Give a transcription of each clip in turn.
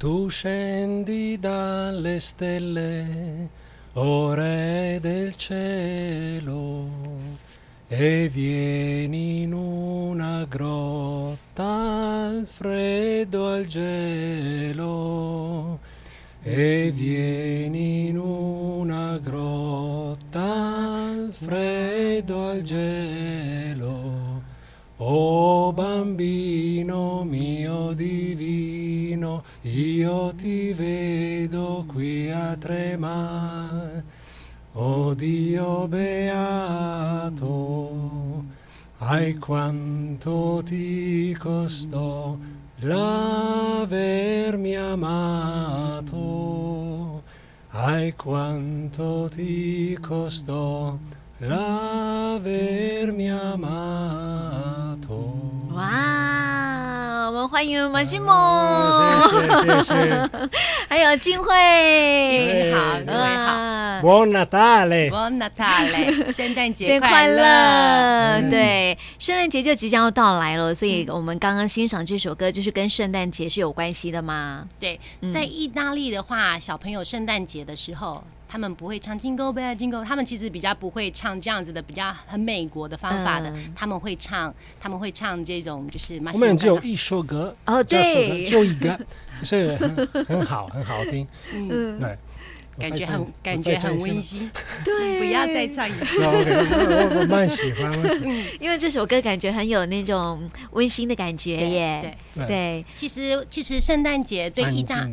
Tu scendi dalle stelle, o re del cielo, e vieni in una grotta al freddo al gelo, e vieni in una grotta al freddo al gelo. O bambino mio divino, io ti vedo qui a tremare, o oh Dio beato, ai quanto ti costò l'avermi amato, ai quanto ti costò l'avermi amato. Wow. 欢迎马西蒙，谢谢谢谢，还有金慧，你好，你好。Buon Natale，Buon Natale，圣诞 节快乐！嗯、对，圣诞节就即将要到来了，所以我们刚刚欣赏这首歌，就是跟圣诞节是有关系的吗？对，在意大利的话，小朋友圣诞节的时候，他们不会唱 Jingle Bell Jingle，他们其实比较不会唱这样子的比较很美国的方法的，他们会唱，他们会唱这种就是。我们只有一首歌哦，对，就一个，是很很好，很好听，嗯，对。感觉很感觉很温馨，对，不要再唱一次。我我蛮喜欢，因为这首歌感觉很有那种温馨的感觉耶。对对，其实其实圣诞节对意大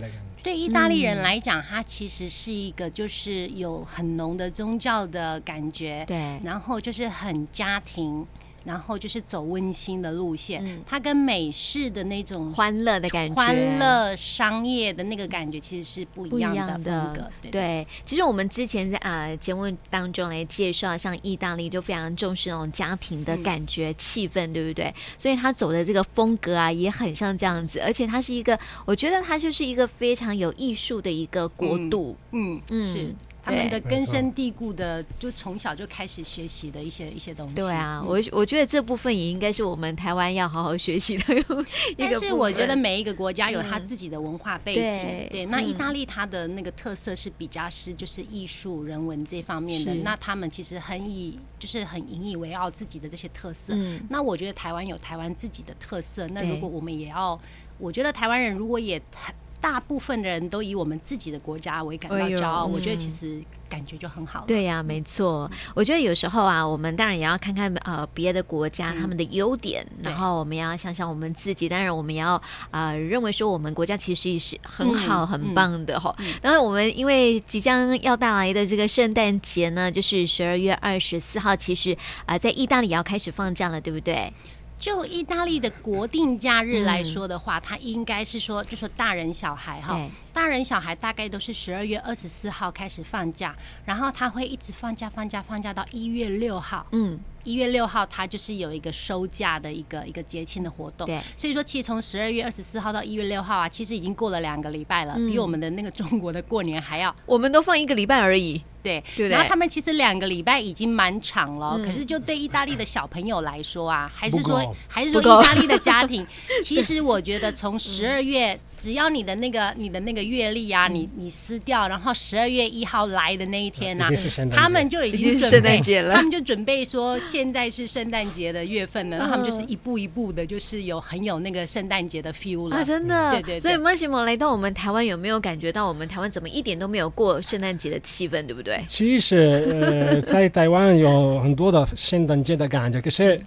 对意大利人来讲，它其实是一个就是有很浓的宗教的感觉，对，然后就是很家庭。然后就是走温馨的路线，嗯、它跟美式的那种欢乐的感觉、欢乐商业的那个感觉其实是不一样的风格。对，对，对，其实我们之前在呃节目当中来介绍，像意大利就非常重视那种家庭的感觉、嗯、气氛，对不对？所以他走的这个风格啊，也很像这样子。而且它是一个，我觉得它就是一个非常有艺术的一个国度。嗯嗯，嗯是。他们的根深蒂固的，就从小就开始学习的一些一些东西。对啊，我我觉得这部分也应该是我们台湾要好好学习的一个。但是我觉得每一个国家有他自己的文化背景。嗯、对，对，那意大利它的那个特色是比较是就是艺术人文这方面的。那他们其实很以就是很引以为傲自己的这些特色。嗯。那我觉得台湾有台湾自己的特色。那如果我们也要，我觉得台湾人如果也很。大部分的人都以我们自己的国家为感到骄傲，我觉得其实感觉就很好。对呀，没错。我觉得有时候啊，我们当然也要看看呃别的国家他们的优点，然后我们要想想我们自己。当然，我们也要啊认为说我们国家其实也是很好很棒的哈。然后我们因为即将要到来的这个圣诞节呢，就是十二月二十四号，其实啊在意大利也要开始放假了，对不对？就意大利的国定假日来说的话，它应该是说，就说大人小孩哈，大人小孩大概都是十二月二十四号开始放假，然后他会一直放假放假放假到一月六号。嗯，一月六号他就是有一个收假的一个一个节庆的活动。对，所以说其实从十二月二十四号到一月六号啊，其实已经过了两个礼拜了，比我们的那个中国的过年还要。我们都放一个礼拜而已。对，对，然后他们其实两个礼拜已经蛮长了，嗯、可是就对意大利的小朋友来说啊，还是说还是说意大利的家庭，其实我觉得从十二月。只要你的那个你的那个月历啊，你你撕掉，然后十二月一号来的那一天啊，他们就已经准备，他们就准备说现在是圣诞节的月份了，然后他们就是一步一步的，就是有很有那个圣诞节的 feel 了。啊，真的，对对。所以莫西蒙来到我们台湾，有没有感觉到我们台湾怎么一点都没有过圣诞节的气氛，对不对？其实呃，在台湾有很多的圣诞节的感觉，可是。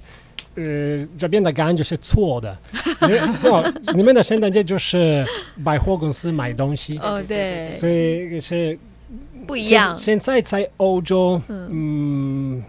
呃，这边的感觉是错的。你你们的圣诞节就是百货公司买东西。哦，对。所以是不一样。现在在欧洲，嗯，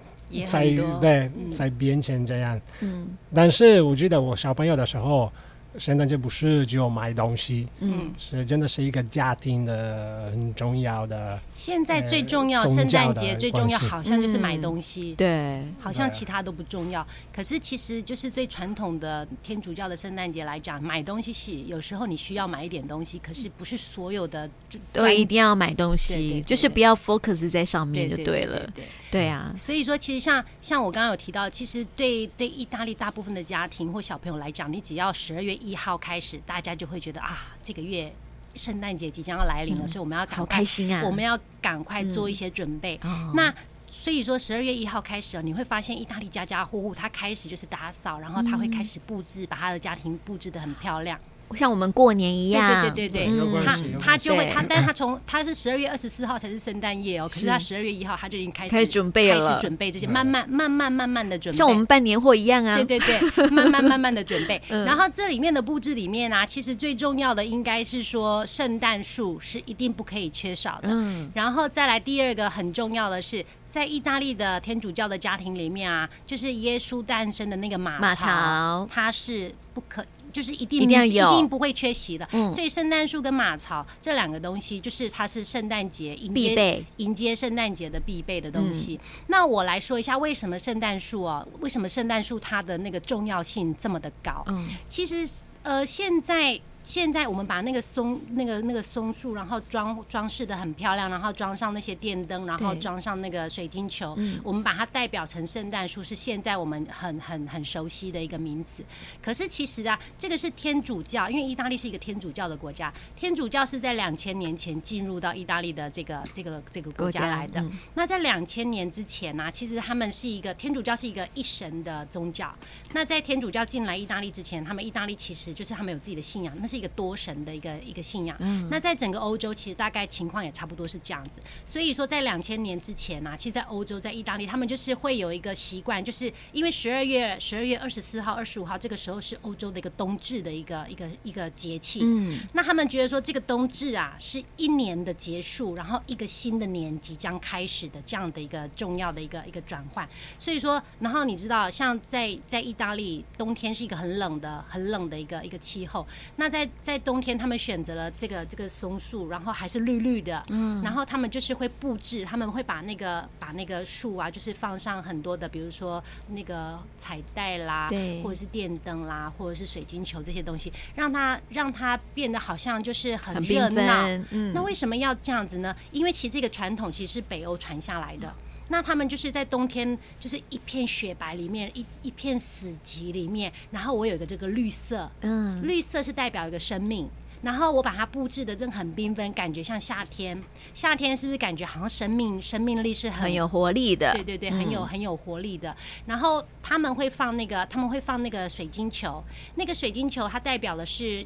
在对在变成这样。嗯。但是我记得我小朋友的时候。圣诞节不是只有买东西，嗯，是真的是一个家庭的很重要的。现在最重要，圣诞节最重要，好像就是买东西，对，好像其他都不重要。可是其实就是对传统的天主教的圣诞节来讲，买东西是有时候你需要买一点东西，可是不是所有的都一定要买东西，就是不要 focus 在上面就对了。对对啊，所以说其实像像我刚刚有提到，其实对对意大利大部分的家庭或小朋友来讲，你只要十二月。一号开始，大家就会觉得啊，这个月圣诞节即将要来临了，嗯、所以我们要好开心啊！我们要赶快做一些准备。嗯、那所以说，十二月一号开始啊，你会发现意大利家家户户他开始就是打扫，然后他会开始布置，把他的家庭布置的很漂亮。像我们过年一样，对对对对对，他他就会他，但是他从他是十二月二十四号才是圣诞夜哦，可是他十二月一号他就已经开始开始准备了，开始准备这些，慢慢慢慢慢慢的准备，像我们办年货一样啊，对对对，慢慢慢慢的准备。然后这里面的布置里面啊，其实最重要的应该是说圣诞树是一定不可以缺少的。嗯，然后再来第二个很重要的是，在意大利的天主教的家庭里面啊，就是耶稣诞生的那个马槽，它是不可。就是一定一定要有，一定不会缺席的。嗯，所以圣诞树跟马槽这两个东西，就是它是圣诞节迎接必备迎接圣诞节的必备的东西。嗯，那我来说一下，为什么圣诞树哦？为什么圣诞树它的那个重要性这么的高？嗯，其实呃，现在。现在我们把那个松、那个那个松树，然后装装饰的很漂亮，然后装上那些电灯，然后装上那个水晶球，嗯、我们把它代表成圣诞树，是现在我们很很很熟悉的一个名词。可是其实啊，这个是天主教，因为意大利是一个天主教的国家，天主教是在两千年前进入到意大利的这个这个这个国家来的。嗯、那在两千年之前呢、啊，其实他们是一个天主教是一个一神的宗教。那在天主教进来意大利之前，他们意大利其实就是他们有自己的信仰，那是一个多神的一个一个信仰。嗯，那在整个欧洲，其实大概情况也差不多是这样子。所以说，在两千年之前呢、啊，其实，在欧洲，在意大利，他们就是会有一个习惯，就是因为十二月十二月二十四号、二十五号这个时候是欧洲的一个冬至的一个一个一个节气。嗯，那他们觉得说，这个冬至啊，是一年的结束，然后一个新的年即将开始的这样的一个重要的一个一个转换。所以说，然后你知道，像在在意大利，冬天是一个很冷的、很冷的一个一个气候。那在在在冬天，他们选择了这个这个松树，然后还是绿绿的。嗯。然后他们就是会布置，他们会把那个把那个树啊，就是放上很多的，比如说那个彩带啦，对，或者是电灯啦，或者是水晶球这些东西，让它让它变得好像就是很热闹。嗯。那为什么要这样子呢？因为其实这个传统其实是北欧传下来的。那他们就是在冬天，就是一片雪白里面，一一片死寂里面，然后我有一个这个绿色，嗯，绿色是代表一个生命，然后我把它布置的真的很缤纷，感觉像夏天，夏天是不是感觉好像生命生命力是很，很有活力的？对对对，很有很有活力的。然后他们会放那个，他们会放那个水晶球，那个水晶球它代表的是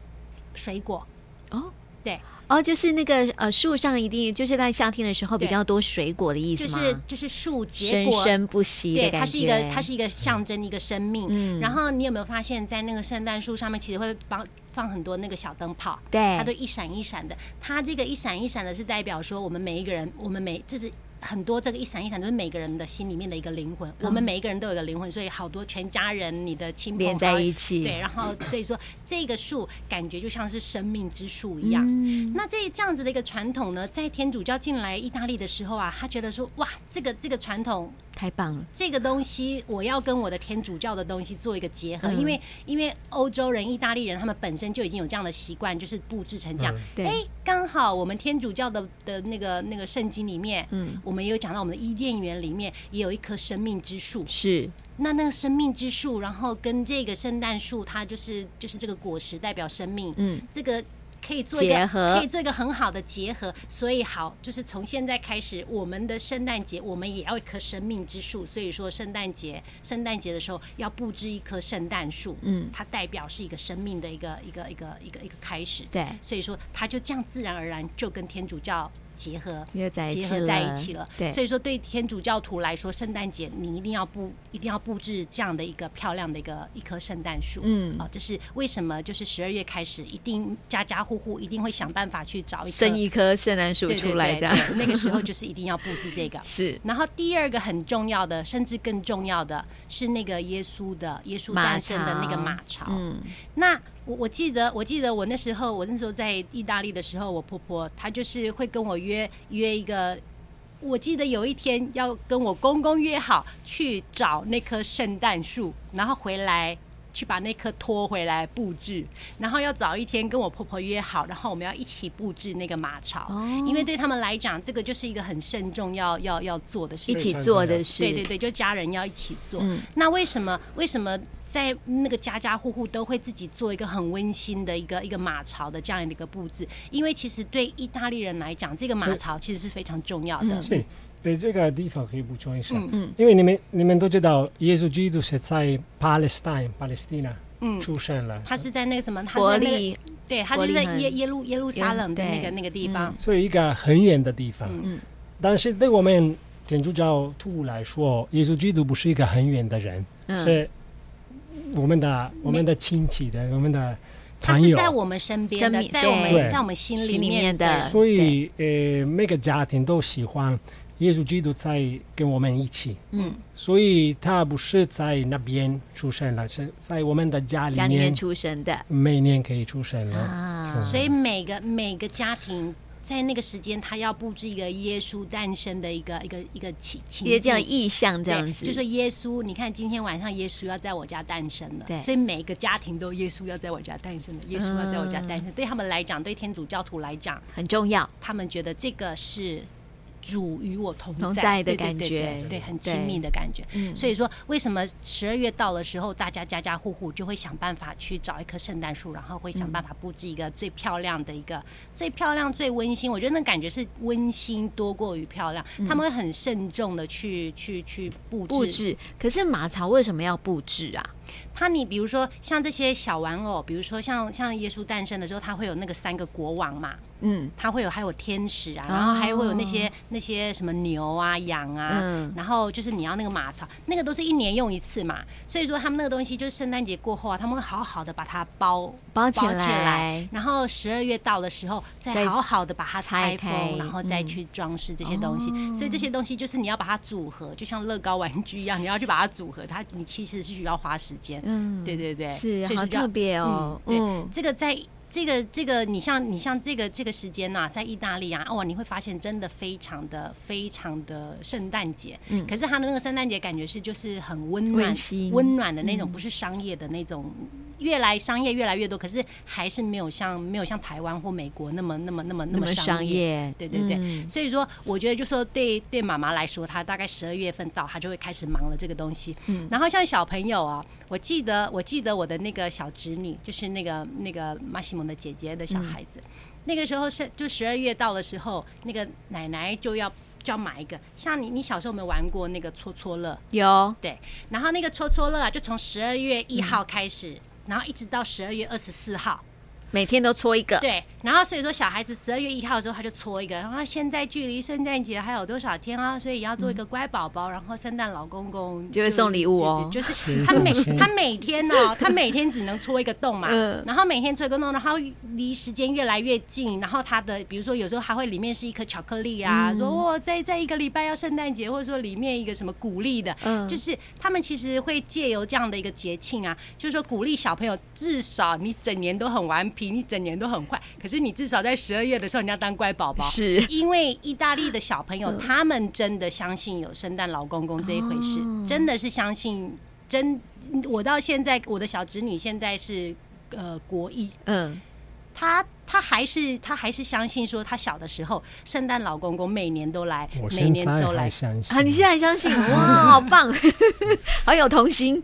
水果，哦，对。哦，就是那个呃，树上一定就是在夏天的时候比较多水果的意思吗？就是就是树结果生生不息的感觉。对，它是一个它是一个象征一个生命。嗯。然后你有没有发现，在那个圣诞树上面，其实会放放很多那个小灯泡？对。它都一闪一闪的。它这个一闪一闪的，是代表说我们每一个人，我们每就是。很多这个一闪一闪都是每个人的心里面的一个灵魂，我们每一个人都有个灵魂，所以好多全家人、你的亲朋连在一起，对，然后所以说这个树感觉就像是生命之树一样。嗯、那这这样子的一个传统呢，在天主教进来意大利的时候啊，他觉得说哇，这个这个传统。太棒了！这个东西我要跟我的天主教的东西做一个结合，因为因为欧洲人、意大利人他们本身就已经有这样的习惯，就是布置成这样。对，哎，刚好我们天主教的的那个那个圣经里面，嗯，我们有讲到我们的伊甸园里面也有一棵生命之树。是，那那个生命之树，然后跟这个圣诞树，它就是就是这个果实代表生命。嗯，这个。可以做一个，可以做一个很好的结合，所以好，就是从现在开始，我们的圣诞节，我们也要一棵生命之树。所以说，圣诞节，圣诞节的时候要布置一棵圣诞树，嗯，它代表是一个生命的一个一个一个一个一个开始。对，所以说它就这样自然而然就跟天主教。结合结合在一起了，对，所以说对天主教徒来说，圣诞节你一定要布一定要布置这样的一个漂亮的一个一棵圣诞树，嗯，啊，这是为什么？就是十二月开始，一定家家户户一定会想办法去找一生一棵圣诞树出来，这样。那个时候就是一定要布置这个。是，然后第二个很重要的，甚至更重要的是那个耶稣的耶稣诞生的那个马槽，嗯，那。我我记得，我记得我那时候，我那时候在意大利的时候，我婆婆她就是会跟我约约一个，我记得有一天要跟我公公约好去找那棵圣诞树，然后回来去把那颗拖回来布置，然后要早一天跟我婆婆约好，然后我们要一起布置那个马槽，哦、因为对他们来讲，这个就是一个很慎重要要要做的事，一起做的事。对对对，就家人要一起做。嗯、那为什么为什么在那个家家户户都会自己做一个很温馨的一个一个马槽的这样的一个布置？因为其实对意大利人来讲，这个马槽其实是非常重要的。是。对这个地方可以补充一下，嗯嗯，因为你们你们都知道，耶稣基督是在巴勒斯坦，巴勒斯坦嗯。出生了，他是在那个什么，伯利，对，他是在耶耶路耶路撒冷的那个那个地方，所以一个很远的地方，嗯，但是对我们天主教徒来说，耶稣基督不是一个很远的人，是我们的我们的亲戚的我们的他是在我们身边的，在我们在我们心里面的，所以呃每个家庭都喜欢。耶稣基督在跟我们一起，嗯，所以他不是在那边出生了，是在我们的家里面，家里面出生的，每年可以出生了。啊。嗯、所以每个每个家庭在那个时间，他要布置一个耶稣诞生的一个一个一个情情节，这样意象这样子，就说耶稣，你看今天晚上耶稣要在我家诞生了，对，所以每个家庭都耶稣要在我家诞生了，耶稣要在我家诞生，嗯、对他们来讲，对天主教徒来讲很重要，他们觉得这个是。主与我同在，同在的感觉，对，很亲密的感觉。嗯，所以说，为什么十二月到的时候，大家家家户户就会想办法去找一棵圣诞树，然后会想办法布置一个最漂亮的一个、嗯、最漂亮、最温馨。我觉得那感觉是温馨多过于漂亮。嗯、他们会很慎重的去去去布置。布置。可是马槽为什么要布置啊？他，你比如说像这些小玩偶，比如说像像耶稣诞生的时候，他会有那个三个国王嘛。嗯，它会有还有天使啊，然后还会有那些、哦、那些什么牛啊、羊啊，嗯、然后就是你要那个马槽，那个都是一年用一次嘛。所以说他们那个东西就是圣诞节过后啊，他们会好好的把它包包起来，然后十二月到的时候再好好的把它拆封，开。然后再去装饰这些东西。嗯、所以这些东西就是你要把它组合，就像乐高玩具一样，你要去把它组合，它你其实是需要花时间。嗯，对对对，是，好特别哦。嗯，对，嗯、这个在。这个这个，你像你像这个这个时间呐、啊，在意大利啊，哦，你会发现真的非常的非常的圣诞节。嗯，可是他的那个圣诞节感觉是就是很温暖、温暖的那种，不是商业的那种。越来商业越来越多，可是还是没有像没有像台湾或美国那么那么那么那么商业。对对对，嗯、所以说我觉得就说对对妈妈来说，她大概十二月份到，她就会开始忙了这个东西。嗯，然后像小朋友啊，我记得我记得我的那个小侄女，就是那个那个马西蒙的姐姐的小孩子，嗯、那个时候是就十二月到的时候，那个奶奶就要就要买一个。像你你小时候有没有玩过那个戳戳乐？有。对，然后那个戳戳乐啊，就从十二月一号开始。嗯然后一直到十二月二十四号，每天都搓一个。对。然后所以说，小孩子十二月一号的时候他就搓一个。然后现在距离圣诞节还有多少天啊？所以要做一个乖宝宝。然后圣诞老公公就会送礼物哦。就是他每他每天哦，他每天只能戳一个洞嘛。然后每天戳一个洞，然后离时间越来越近。然后他的比如说有时候还会里面是一颗巧克力啊，说哦，在在一个礼拜要圣诞节，或者说里面一个什么鼓励的，就是他们其实会借由这样的一个节庆啊，就是说鼓励小朋友，至少你整年都很顽皮，你整年都很坏，可是。你至少在十二月的时候，你要当乖宝宝，是因为意大利的小朋友，他们真的相信有圣诞老公公这一回事，真的是相信。真，我到现在，我的小侄女现在是呃国一，嗯，她。她还是她还是相信说，她小的时候，圣诞老公公每年都来，每年都来。啊，你现在还相信？哇，好棒，好有童心。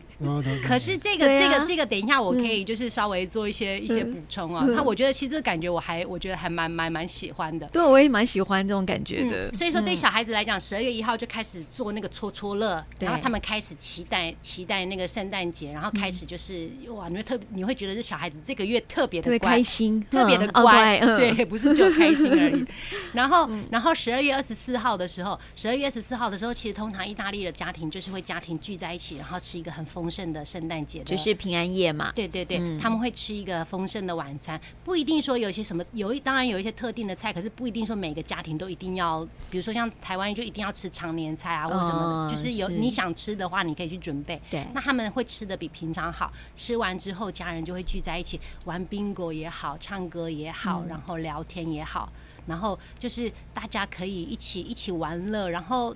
可是这个这个这个，等一下我可以就是稍微做一些一些补充啊。那我觉得其实这个感觉我还我觉得还蛮蛮蛮喜欢的。对，我也蛮喜欢这种感觉的。所以说，对小孩子来讲，十二月一号就开始做那个戳戳乐，然后他们开始期待期待那个圣诞节，然后开始就是哇，你会特你会觉得这小孩子这个月特别的开心，特别的。乖，对，不是就开心而已。然后，然后十二月二十四号的时候，十二月二十四号的时候，其实通常意大利的家庭就是会家庭聚在一起，然后吃一个很丰盛的圣诞节，就是平安夜嘛。对对对，他们会吃一个丰盛的晚餐，不一定说有些什么，有一当然有一些特定的菜，可是不一定说每个家庭都一定要，比如说像台湾就一定要吃常年菜啊，或什么的，就是有你想吃的话，你可以去准备。对，那他们会吃的比平常好，吃完之后家人就会聚在一起玩 bingo 也好，唱歌也好，然后聊天也好，然后就是大家可以一起一起玩乐，然后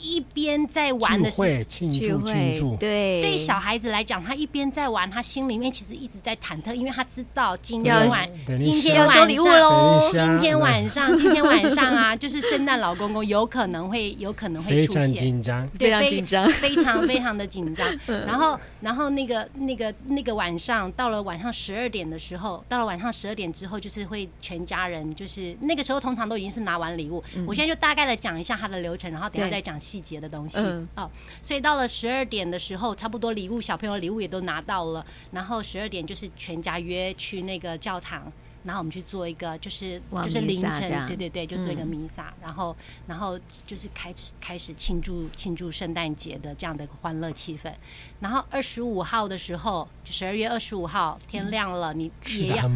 一边在玩的时候，庆祝庆祝，对。对小孩子来讲，他一边在玩，他心里面其实一直在忐忑，因为他知道今天晚今天晚上，今天晚上今天晚上啊，就是圣诞老公公有可能会有可能会出现，非常紧张，非常紧张，非常非常的紧张。然后然后那个那个那个晚上到了晚上十二点的时候，到了晚上十二点之后，就是会全家人就是那个时候通常都已经是拿完礼物。我现在就大概的讲一下他的流程，然后等下再讲细节的东西。嗯，哦，所以到了十二点的时候，差不多礼物小朋友礼物也都拿到了，然后十二点就是全家约去那个教堂，然后我们去做一个就是就是凌晨，对对对，就做一个弥撒，嗯、然后然后就是开始开始庆祝庆祝圣诞节的这样的一个欢乐气氛。然后二十五号的时候，就十二月二十五号天亮了，你也要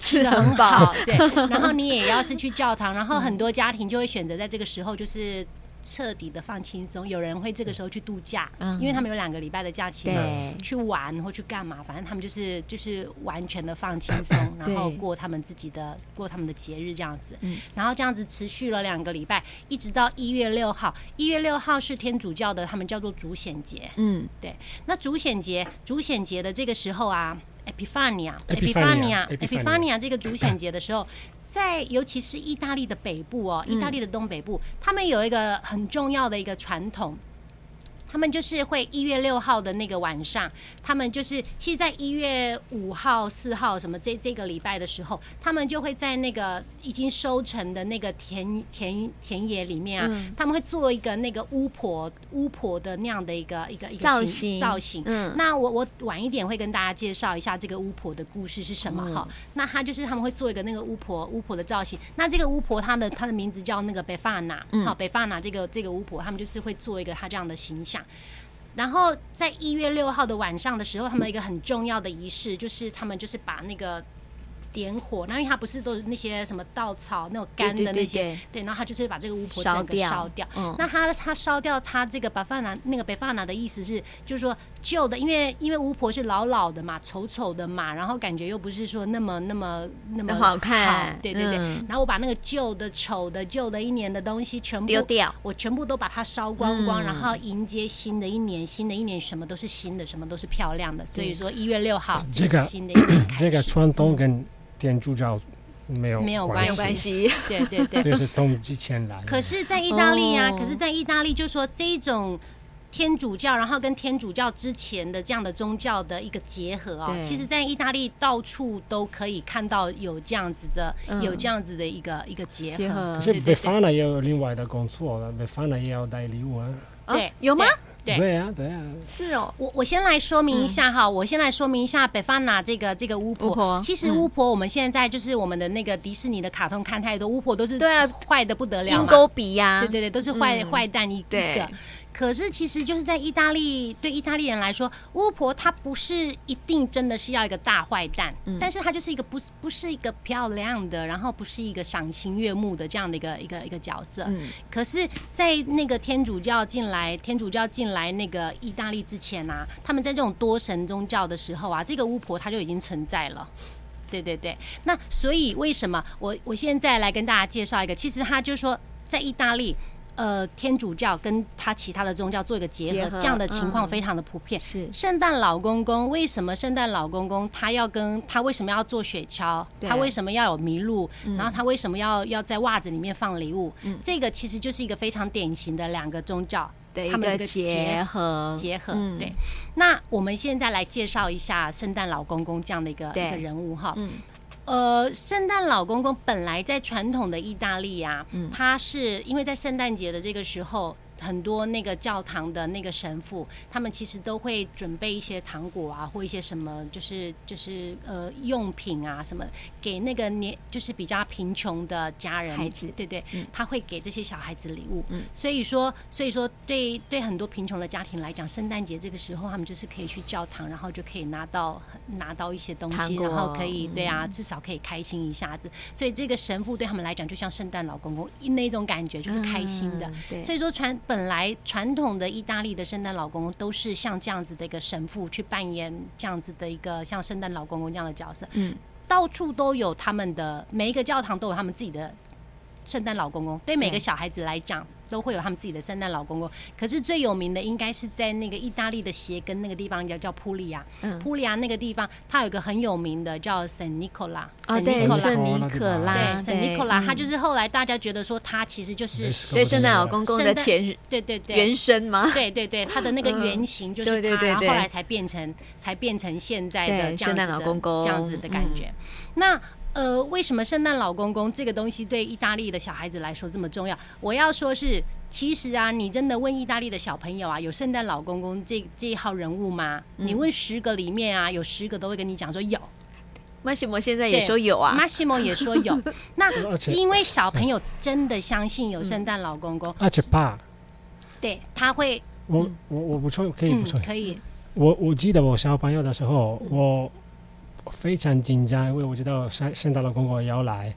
吃得很饱，对，然后你也要是去教堂，然后很多家庭就会选择在这个时候就是。彻底的放轻松，有人会这个时候去度假，嗯、因为他们有两个礼拜的假期嘛，去玩或去干嘛，反正他们就是就是完全的放轻松，然后过他们自己的过他们的节日这样子，嗯然后这样子持续了两个礼拜，一直到一月六号。一月六号是天主教的，他们叫做主显节。嗯，对。那主显节，主显节的这个时候啊，Epiphania，Epiphania，Epiphania 这个主显节的时候。在尤其是意大利的北部哦，意大利的东北部，他们有一个很重要的一个传统。他们就是会一月六号的那个晚上，他们就是其实，在一月五号、四号什么这这个礼拜的时候，他们就会在那个已经收成的那个田田田野里面啊，嗯、他们会做一个那个巫婆巫婆的那样的一个一个一个造型造型。嗯，那我我晚一点会跟大家介绍一下这个巫婆的故事是什么哈。嗯、那他就是他们会做一个那个巫婆巫婆的造型。那这个巫婆她的她的名字叫那个贝法娜，好贝法娜这个这个巫婆，他们就是会做一个她这样的形象。然后在一月六号的晚上的时候，他们一个很重要的仪式，就是他们就是把那个。点火，那因为它不是都是那些什么稻草那种干的那些，对，对，对，对，然后他就是把这个巫婆整个烧掉。烧掉嗯、那他他烧掉他这个白发男那个白发男的意思是，就是说旧的，因为因为巫婆是老老的嘛，丑丑的嘛，然后感觉又不是说那么那么那么好，好看，对对对。嗯、然后我把那个旧的、丑的、旧的一年的东西全部丢掉，我全部都把它烧光光，嗯、然后迎接新的一年，新的一年什么都是新的，什么都是漂亮的。所以说一月六号这个新的一年开始，这个传统跟。嗯天主教没有没有关系，对对对，就 是从之前来。可是，在意大利啊，可是，在意大利，就说这一种天主教，然后跟天主教之前的这样的宗教的一个结合啊，其实，在意大利到处都可以看到有这样子的，有这样子的一个一个结合。可是贝法纳也有另外的工作了，贝法纳也要带礼物啊。对，有吗？对，对啊，对啊，是哦。我我先来说明一下哈，我先来说明一下北法纳这个这个巫婆。其实巫婆我们现在就是我们的那个迪士尼的卡通看太多，巫婆都是对啊，坏的不得了嘛，鹰钩鼻呀，对对对，都是坏坏蛋一个。可是其实就是在意大利，对意大利人来说，巫婆她不是一定真的是要一个大坏蛋，嗯、但是她就是一个不不是一个漂亮的，然后不是一个赏心悦目的这样的一个一个一个角色。嗯、可是，在那个天主教进来，天主教进来那个意大利之前啊，他们在这种多神宗教的时候啊，这个巫婆她就已经存在了。对对对，那所以为什么我我现在来跟大家介绍一个，其实他就是说在意大利。呃，天主教跟他其他的宗教做一个结合，这样的情况非常的普遍。是圣诞老公公，为什么圣诞老公公他要跟他为什么要做雪橇？他为什么要有麋鹿？嗯、然后他为什么要要在袜子里面放礼物？嗯、这个其实就是一个非常典型的两个宗教，对他们的一个结合结合。嗯、对，那我们现在来介绍一下圣诞老公公这样的一个一个人物哈。嗯呃，圣诞老公公本来在传统的意大利啊，嗯，他是因为在圣诞节的这个时候。很多那个教堂的那个神父，他们其实都会准备一些糖果啊，或一些什么，就是就是呃用品啊什么，给那个年就是比较贫穷的家人孩子，对对，嗯、他会给这些小孩子礼物。嗯，所以说所以说对对很多贫穷的家庭来讲，圣诞节这个时候他们就是可以去教堂，然后就可以拿到拿到一些东西，然后可以对啊，至少可以开心一下子。所以这个神父对他们来讲，就像圣诞老公公那种感觉，就是开心的。嗯、对，所以说传。本来传统的意大利的圣诞老公公都是像这样子的一个神父去扮演这样子的一个像圣诞老公公这样的角色，嗯，到处都有他们的每一个教堂都有他们自己的圣诞老公公，对每个小孩子来讲。都会有他们自己的圣诞老公公，可是最有名的应该是在那个意大利的鞋跟那个地方叫叫普利亚，普利亚那个地方它有一个很有名的叫圣尼可拉，圣尼可拉，圣尼可拉，对，圣尼可拉，他就是后来大家觉得说他其实就是对圣诞老公公的前，对对对，原生吗？对对对，他的那个原型就是他，然后后来才变成才变成现在的这样子的这样子的感觉，那。呃，为什么圣诞老公公这个东西对意大利的小孩子来说这么重要？我要说是，其实啊，你真的问意大利的小朋友啊，有圣诞老公公这这一号人物吗？嗯、你问十个里面啊，有十个都会跟你讲说有。马西莫现在也说有啊，马西莫也说有。那因为小朋友真的相信有圣诞老公公，而且怕。对，他会。我我我补充可以补充、嗯、可以。我我记得我小朋友的时候，我。非常紧张，因为我知道圣圣诞老公公要来。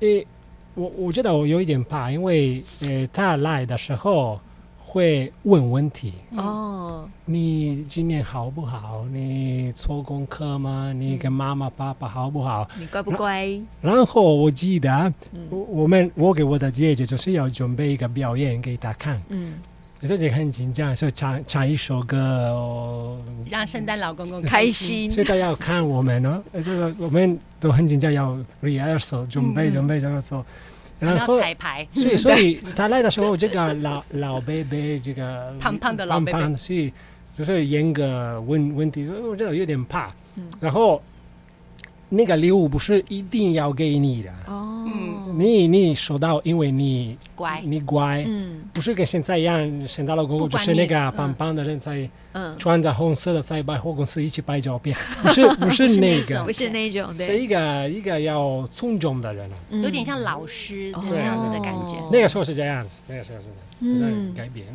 诶，我我觉得我有一点怕，因为诶他来的时候会问问题。哦，你今年好不好？你做功课吗？你跟妈妈爸爸好不好？你乖不乖？然后我记得，嗯、我我们我给我的姐姐就是要准备一个表演给她看。嗯。自己很紧张，所以唱唱一首歌，哦，让圣诞老公公开心。所以他要看我们呢，这个我们都很紧张，要 rehearsal 准备准备这个做，然后彩排。所以所以 他来的时候，这个老老伯伯，这个胖胖的老伯伯，所以就是严格问问题，我觉得有点怕。然后那个礼物不是一定要给你的。哦，你你收到，因为你乖，你乖，嗯。不是跟现在一样，圣诞老公公就是那个胖胖的人在嗯。穿着红色的在百货公司一起拍照片，不是不是那个，不是那种，是一个一个要尊重的人，有点像老师的这样子的感觉。那个时候是这样子，那个时候是现在改变了。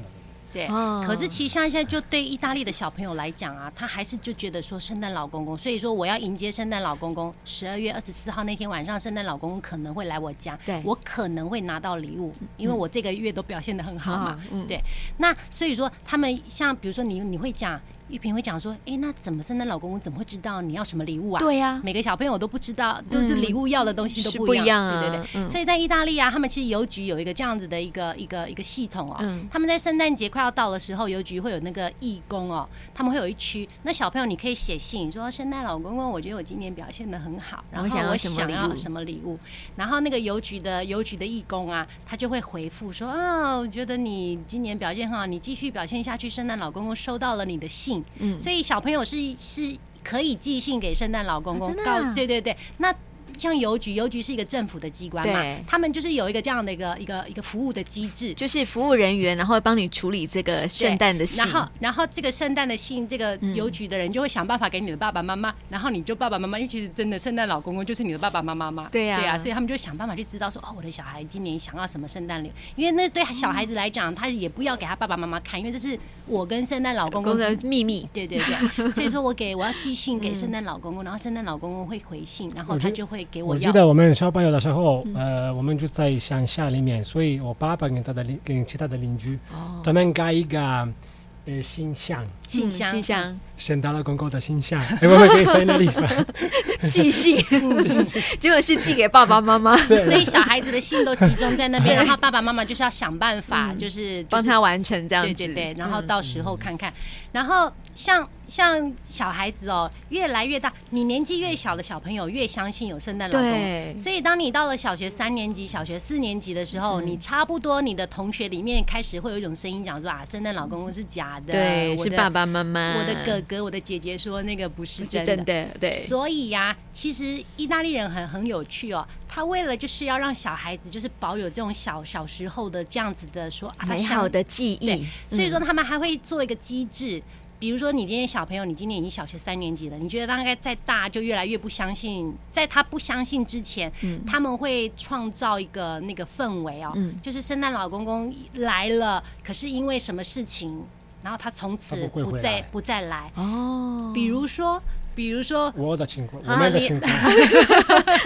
对，可是其实像现在就对意大利的小朋友来讲啊，他还是就觉得说圣诞老公公，所以说我要迎接圣诞老公公。十二月二十四号那天晚上，圣诞老公公可能会来我家，对我可能会拿到礼物，因为我这个月都表现的很好嘛。嗯，对。那所以说他们像比如说你你会讲。玉萍会讲说：“哎，那怎么圣诞老公公怎么会知道你要什么礼物啊？对呀，每个小朋友都不知道，都都礼物要的东西都不一样，对对对。所以在意大利啊，他们其实邮局有一个这样子的一个一个一个系统哦。他们在圣诞节快要到的时候，邮局会有那个义工哦，他们会有一区，那小朋友你可以写信说：圣诞老公公，我觉得我今年表现的很好，然后我想要什么礼物，然后那个邮局的邮局的义工啊，他就会回复说：啊，我觉得你今年表现很好，你继续表现下去，圣诞老公公收到了你的信。”嗯，所以小朋友是是可以寄信给圣诞老公公，告对对对，那。像邮局，邮局是一个政府的机关嘛，对。他们就是有一个这样的一个一个一个服务的机制，就是服务人员，然后会帮你处理这个圣诞的信，然后然后这个圣诞的信，这个邮局的人就会想办法给你的爸爸妈妈，嗯、然后你就爸爸妈妈，因为其实真的圣诞老公公就是你的爸爸妈妈嘛，对呀、啊，对啊，所以他们就想办法去知道说，哦，我的小孩今年想要什么圣诞礼物，因为那对小孩子来讲，他也不要给他爸爸妈妈看，因为这是我跟圣诞老公公的秘密，对对对，所以说我给我要寄信给圣诞老公公，然后圣诞老公公会回信，然后他就会给我要。我记得我们。小朋友的时候，呃，我们就在乡下里面，所以我爸爸跟他的邻跟其他的邻居，哦、他们盖一个呃信箱，信箱，信箱，先到了公公的信箱，我们可以在那里发寄信，结果是寄给爸爸妈妈，所以小孩子的信都集中在那边，然后爸爸妈妈就是要想办法，就是帮他完成这样子，对对对，然后到时候看看，然后像。像小孩子哦，越来越大，你年纪越小的小朋友越相信有圣诞老公公。对所以当你到了小学三年级、小学四年级的时候，嗯、你差不多你的同学里面开始会有一种声音讲说啊，圣诞老公公是假的，对，的是爸爸妈妈，我的哥哥、我的姐姐说那个不是真的，真的对。所以呀、啊，其实意大利人很很有趣哦，他为了就是要让小孩子就是保有这种小小时候的这样子的说、啊、美好的记忆，所以说他们还会做一个机制。比如说，你今天小朋友，你今年已经小学三年级了，你觉得大概再大就越来越不相信，在他不相信之前，嗯、他们会创造一个那个氛围哦，嗯、就是圣诞老公公来了，可是因为什么事情，然后他从此不再不再来。哦。比如说，比如说我的情况，我们的情况。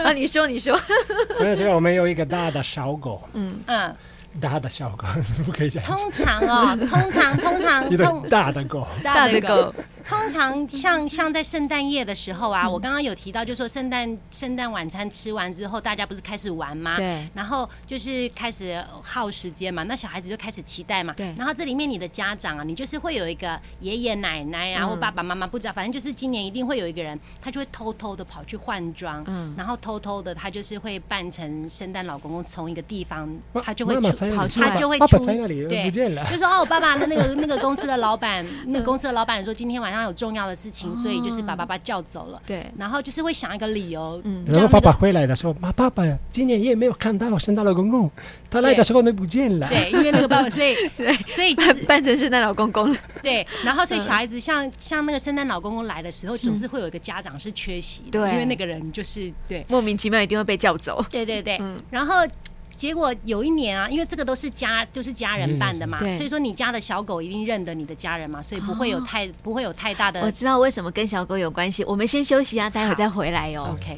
啊，你说 你说，对，这个我们有一个大的小狗，嗯。嗯。大的小狗 不可以讲。通常 哦，通常通常通大的狗，大的狗。通常像像在圣诞夜的时候啊，我刚刚有提到，就是说圣诞圣诞晚餐吃完之后，大家不是开始玩吗？对。然后就是开始耗时间嘛，那小孩子就开始期待嘛。对。然后这里面你的家长啊，你就是会有一个爷爷奶奶，然后爸爸妈妈不知道，反正就是今年一定会有一个人，他就会偷偷的跑去换装，嗯，然后偷偷的他就是会扮成圣诞老公公，从一个地方他就会出，他就会出，对，就说哦，爸爸的那个那个公司的老板，那个公司的老板说今天晚上有重要的事情，所以就是把爸爸叫走了。对，然后就是会想一个理由。嗯，然后爸爸回来的时候，妈，爸爸今年也没有看到圣诞老公公，他来的时候都不见了。对，因为那个爸爸，所以 所以就是 扮成圣诞老公公了。对，然后所以小孩子像像那个圣诞老公公来的时候，总是会有一个家长是缺席的，对，因为那个人就是对莫名其妙一定会被叫走。对对对，嗯，然后。结果有一年啊，因为这个都是家，都、就是家人办的嘛，所以说你家的小狗一定认得你的家人嘛，所以不会有太、哦、不会有太大的。我知道为什么跟小狗有关系，我们先休息啊，待会再回来哟、哦。OK。